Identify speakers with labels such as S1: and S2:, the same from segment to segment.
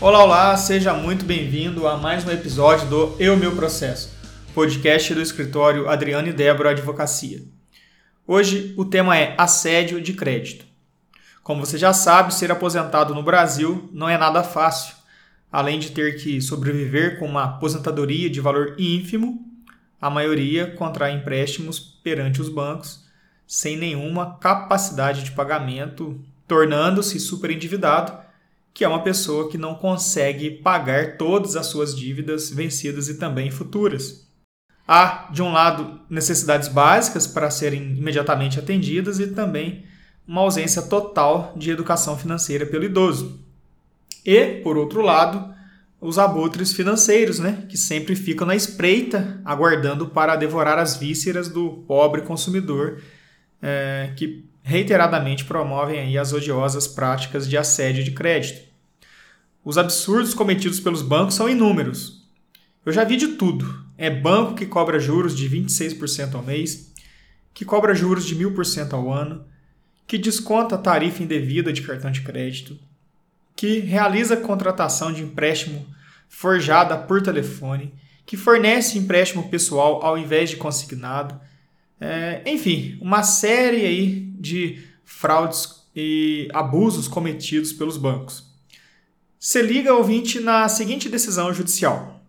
S1: Olá, olá, seja muito bem-vindo a mais um episódio do Eu Meu Processo, podcast do escritório Adriano e Débora Advocacia. Hoje o tema é assédio de crédito. Como você já sabe, ser aposentado no Brasil não é nada fácil. Além de ter que sobreviver com uma aposentadoria de valor ínfimo, a maioria contrai empréstimos perante os bancos sem nenhuma capacidade de pagamento, tornando-se superendividado que é uma pessoa que não consegue pagar todas as suas dívidas vencidas e também futuras. Há, de um lado, necessidades básicas para serem imediatamente atendidas e também uma ausência total de educação financeira pelo idoso. E, por outro lado, os abutres financeiros, né, que sempre ficam na espreita, aguardando para devorar as vísceras do pobre consumidor, é, que reiteradamente promovem aí as odiosas práticas de assédio de crédito. Os absurdos cometidos pelos bancos são inúmeros. Eu já vi de tudo. É banco que cobra juros de 26% ao mês, que cobra juros de 1000% ao ano, que desconta tarifa indevida de cartão de crédito, que realiza contratação de empréstimo forjada por telefone, que fornece empréstimo pessoal ao invés de consignado. É, enfim, uma série aí de fraudes e abusos cometidos pelos bancos. Se liga, ouvinte, na seguinte decisão judicial.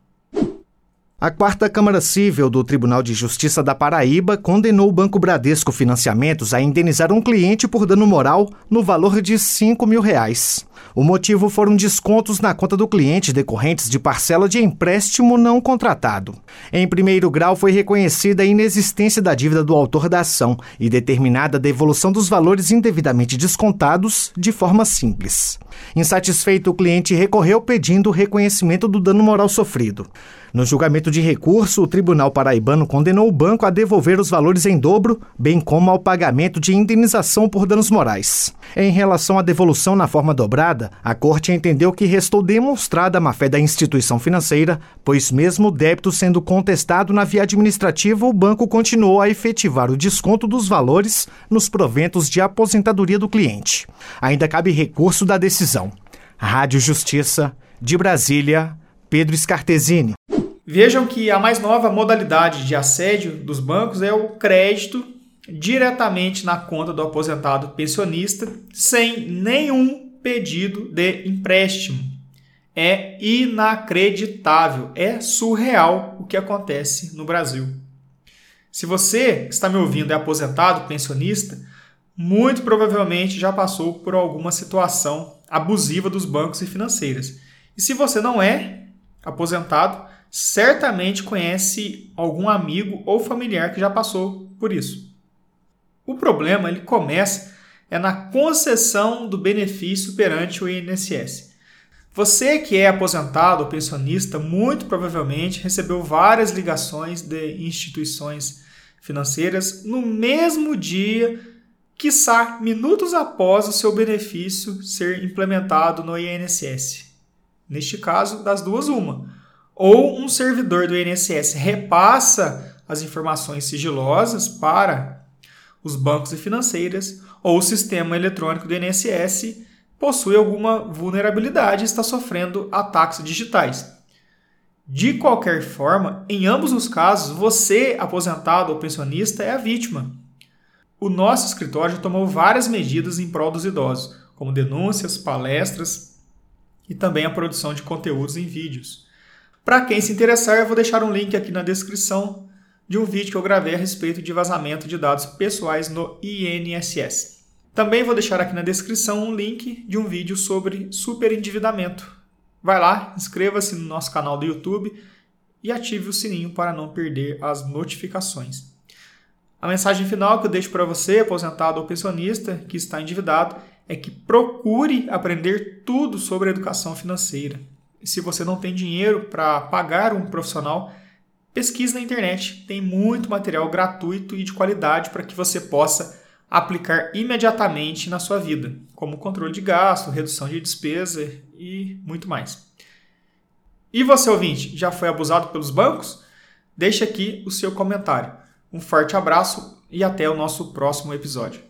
S2: A quarta Câmara Civil do Tribunal de Justiça da Paraíba condenou o Banco Bradesco Financiamentos a indenizar um cliente por dano moral no valor de 5 mil reais. O motivo foram descontos na conta do cliente decorrentes de parcela de empréstimo não contratado. Em primeiro grau, foi reconhecida a inexistência da dívida do autor da ação e determinada a devolução dos valores indevidamente descontados de forma simples. Insatisfeito, o cliente recorreu pedindo o reconhecimento do dano moral sofrido. No julgamento de recurso, o Tribunal Paraibano condenou o banco a devolver os valores em dobro, bem como ao pagamento de indenização por danos morais. Em relação à devolução na forma dobrada, a Corte entendeu que restou demonstrada a má-fé da instituição financeira, pois, mesmo o débito sendo contestado na via administrativa, o banco continuou a efetivar o desconto dos valores nos proventos de aposentadoria do cliente. Ainda cabe recurso da decisão. Rádio Justiça, de Brasília, Pedro Scartesini.
S1: Vejam que a mais nova modalidade de assédio dos bancos é o crédito diretamente na conta do aposentado pensionista, sem nenhum pedido de empréstimo. É inacreditável, é surreal o que acontece no Brasil. Se você está me ouvindo é aposentado, pensionista, muito provavelmente já passou por alguma situação abusiva dos bancos e financeiras. E se você não é aposentado, certamente conhece algum amigo ou familiar que já passou por isso. O problema ele começa é na concessão do benefício perante o INSS. Você que é aposentado ou pensionista, muito provavelmente recebeu várias ligações de instituições financeiras no mesmo dia, quiçá minutos após o seu benefício ser implementado no INSS. Neste caso, das duas, uma ou um servidor do INSS repassa as informações sigilosas para os bancos e financeiras, ou o sistema eletrônico do INSS possui alguma vulnerabilidade e está sofrendo ataques digitais. De qualquer forma, em ambos os casos, você, aposentado ou pensionista, é a vítima. O nosso escritório já tomou várias medidas em prol dos idosos, como denúncias, palestras e também a produção de conteúdos em vídeos. Para quem se interessar, eu vou deixar um link aqui na descrição de um vídeo que eu gravei a respeito de vazamento de dados pessoais no INSS. Também vou deixar aqui na descrição um link de um vídeo sobre superendividamento. Vai lá, inscreva-se no nosso canal do YouTube e ative o sininho para não perder as notificações. A mensagem final que eu deixo para você, aposentado ou pensionista que está endividado, é que procure aprender tudo sobre educação financeira se você não tem dinheiro para pagar um profissional, pesquise na internet. Tem muito material gratuito e de qualidade para que você possa aplicar imediatamente na sua vida, como controle de gasto, redução de despesa e muito mais. E você, ouvinte, já foi abusado pelos bancos? Deixe aqui o seu comentário. Um forte abraço e até o nosso próximo episódio.